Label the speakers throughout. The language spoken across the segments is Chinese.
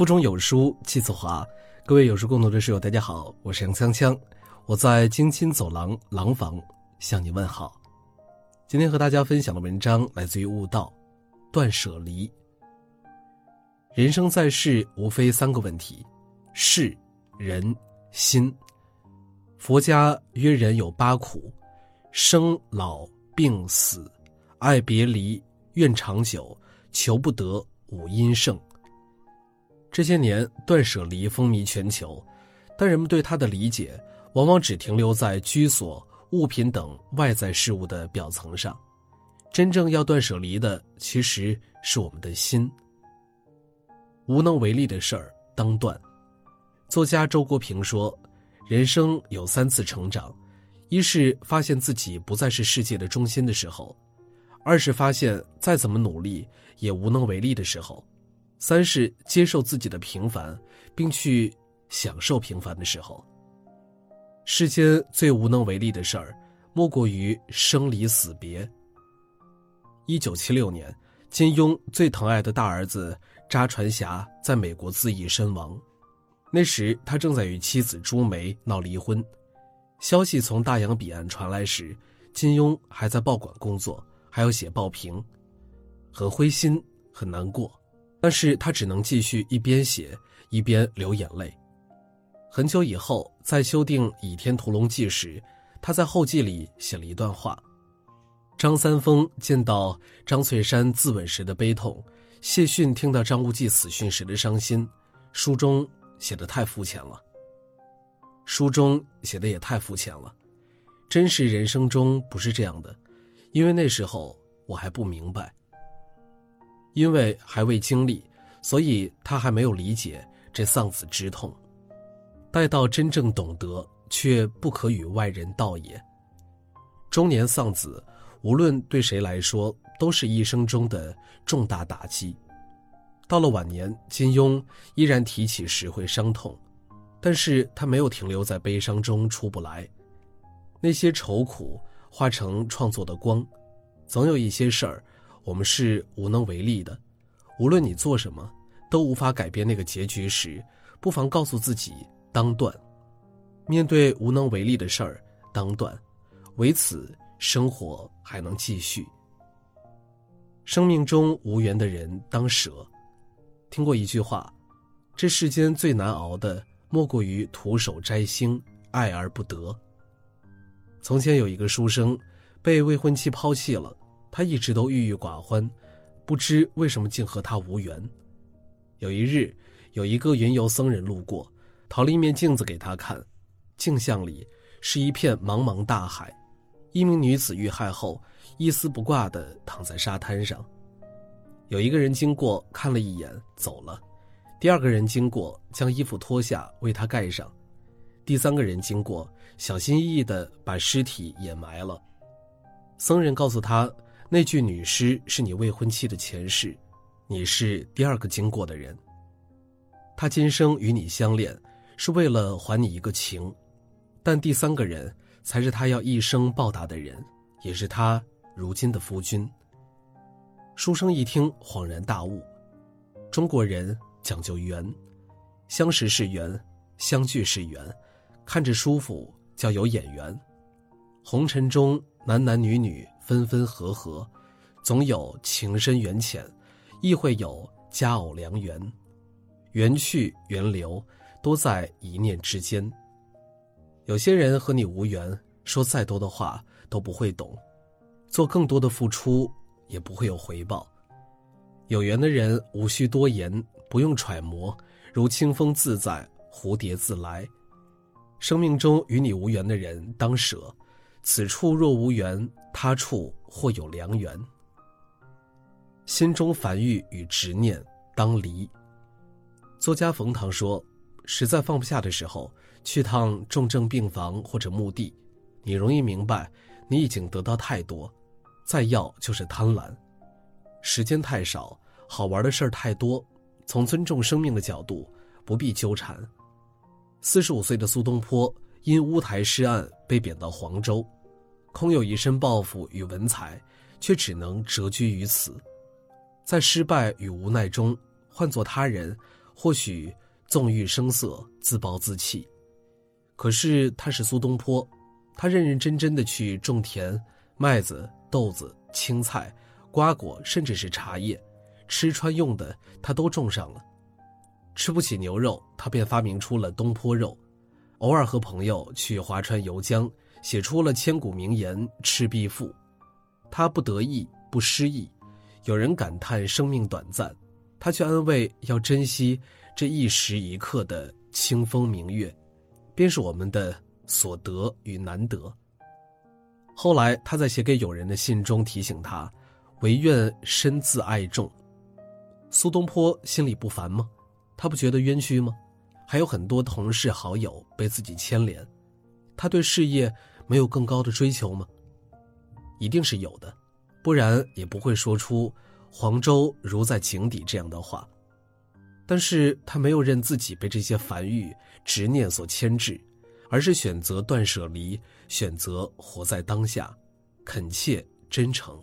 Speaker 1: 腹中有书气自华，各位有书共读的室友，大家好，我是杨锵锵，我在京津走廊廊坊向你问好。今天和大家分享的文章来自于悟道，断舍离。人生在世，无非三个问题：事、人、心。佛家曰人有八苦：生、老、病、死、爱别离、怨长久、求不得、五阴盛。这些年，断舍离风靡全球，但人们对它的理解往往只停留在居所、物品等外在事物的表层上。真正要断舍离的，其实是我们的心。无能为力的事儿当断。作家周国平说：“人生有三次成长，一是发现自己不再是世界的中心的时候；二是发现再怎么努力也无能为力的时候。”三是接受自己的平凡，并去享受平凡的时候。世间最无能为力的事儿，莫过于生离死别。一九七六年，金庸最疼爱的大儿子查传霞在美国自缢身亡。那时他正在与妻子朱梅闹离婚。消息从大洋彼岸传来时，金庸还在报馆工作，还要写报评，很灰心，很难过。但是他只能继续一边写一边流眼泪。很久以后，在修订《倚天屠龙记》时，他在后记里写了一段话：张三丰见到张翠山自刎时的悲痛，谢逊听到张无忌死讯时的伤心，书中写的太肤浅了。书中写的也太肤浅了，真实人生中不是这样的，因为那时候我还不明白。因为还未经历，所以他还没有理解这丧子之痛。待到真正懂得，却不可与外人道也。中年丧子，无论对谁来说，都是一生中的重大打击。到了晚年，金庸依然提起时会伤痛，但是他没有停留在悲伤中出不来。那些愁苦化成创作的光，总有一些事儿。我们是无能为力的，无论你做什么，都无法改变那个结局时，不妨告诉自己当断。面对无能为力的事儿，当断，为此生活还能继续。生命中无缘的人当舍。听过一句话，这世间最难熬的，莫过于徒手摘星，爱而不得。从前有一个书生，被未婚妻抛弃了。他一直都郁郁寡欢，不知为什么竟和他无缘。有一日，有一个云游僧人路过，讨了一面镜子给他看，镜像里是一片茫茫大海，一名女子遇害后一丝不挂地躺在沙滩上。有一个人经过，看了一眼走了；第二个人经过，将衣服脱下为她盖上；第三个人经过，小心翼翼地把尸体掩埋了。僧人告诉他。那具女尸是你未婚妻的前世，你是第二个经过的人。他今生与你相恋，是为了还你一个情，但第三个人才是他要一生报答的人，也是他如今的夫君。书生一听恍然大悟，中国人讲究缘，相识是缘，相聚是缘，看着舒服叫有眼缘。红尘中男男女女。分分合合，总有情深缘浅，亦会有佳偶良缘，缘去缘留，都在一念之间。有些人和你无缘，说再多的话都不会懂，做更多的付出也不会有回报。有缘的人无需多言，不用揣摩，如清风自在，蝴蝶自来。生命中与你无缘的人，当舍。此处若无缘，他处或有良缘。心中烦欲与执念当离。作家冯唐说：“实在放不下的时候，去趟重症病房或者墓地，你容易明白，你已经得到太多，再要就是贪婪。时间太少，好玩的事儿太多，从尊重生命的角度，不必纠缠。”四十五岁的苏东坡。因乌台诗案被贬到黄州，空有一身抱负与文采，却只能谪居于此。在失败与无奈中，换做他人，或许纵欲声色，自暴自弃。可是他是苏东坡，他认认真真的去种田，麦子、豆子、青菜、瓜果，甚至是茶叶，吃穿用的他都种上了。吃不起牛肉，他便发明出了东坡肉。偶尔和朋友去划船游江，写出了千古名言《赤壁赋》。他不得意，不失意。有人感叹生命短暂，他却安慰要珍惜这一时一刻的清风明月。便是我们的所得与难得。后来他在写给友人的信中提醒他：“唯愿身自爱众。”苏东坡心里不烦吗？他不觉得冤屈吗？还有很多同事好友被自己牵连，他对事业没有更高的追求吗？一定是有的，不然也不会说出“黄州如在井底”这样的话。但是他没有任自己被这些繁欲、执念所牵制，而是选择断舍离，选择活在当下，恳切真诚。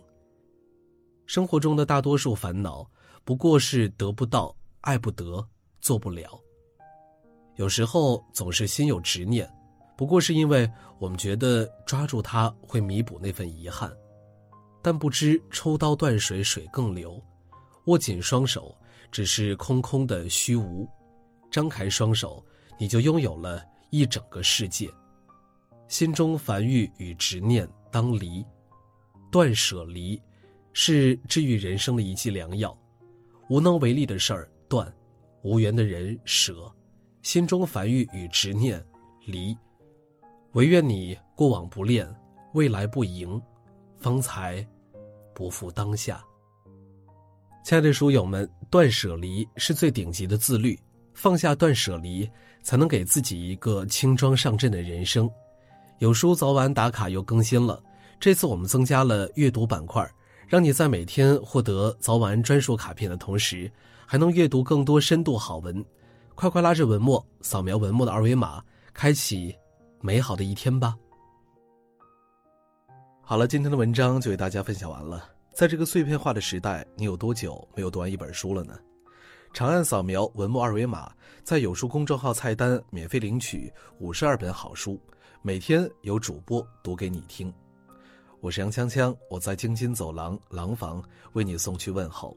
Speaker 1: 生活中的大多数烦恼，不过是得不到、爱不得、做不了。有时候总是心有执念，不过是因为我们觉得抓住它会弥补那份遗憾，但不知抽刀断水，水更流。握紧双手。只是空空的虚无，张开双手，你就拥有了一整个世界。心中烦欲与执念当离，断舍离，是治愈人生的一剂良药。无能为力的事儿断，无缘的人舍，心中烦欲与执念离。唯愿你过往不恋，未来不迎，方才不负当下。亲爱的书友们，断舍离是最顶级的自律，放下断舍离，才能给自己一个轻装上阵的人生。有书早晚打卡又更新了，这次我们增加了阅读板块，让你在每天获得早晚专属卡片的同时，还能阅读更多深度好文。快快拉着文末，扫描文末的二维码，开启美好的一天吧。好了，今天的文章就为大家分享完了。在这个碎片化的时代，你有多久没有读完一本书了呢？长按扫描文末二维码，在有书公众号菜单免费领取五十二本好书，每天有主播读给你听。我是杨锵锵，我在京津走廊廊坊为你送去问候。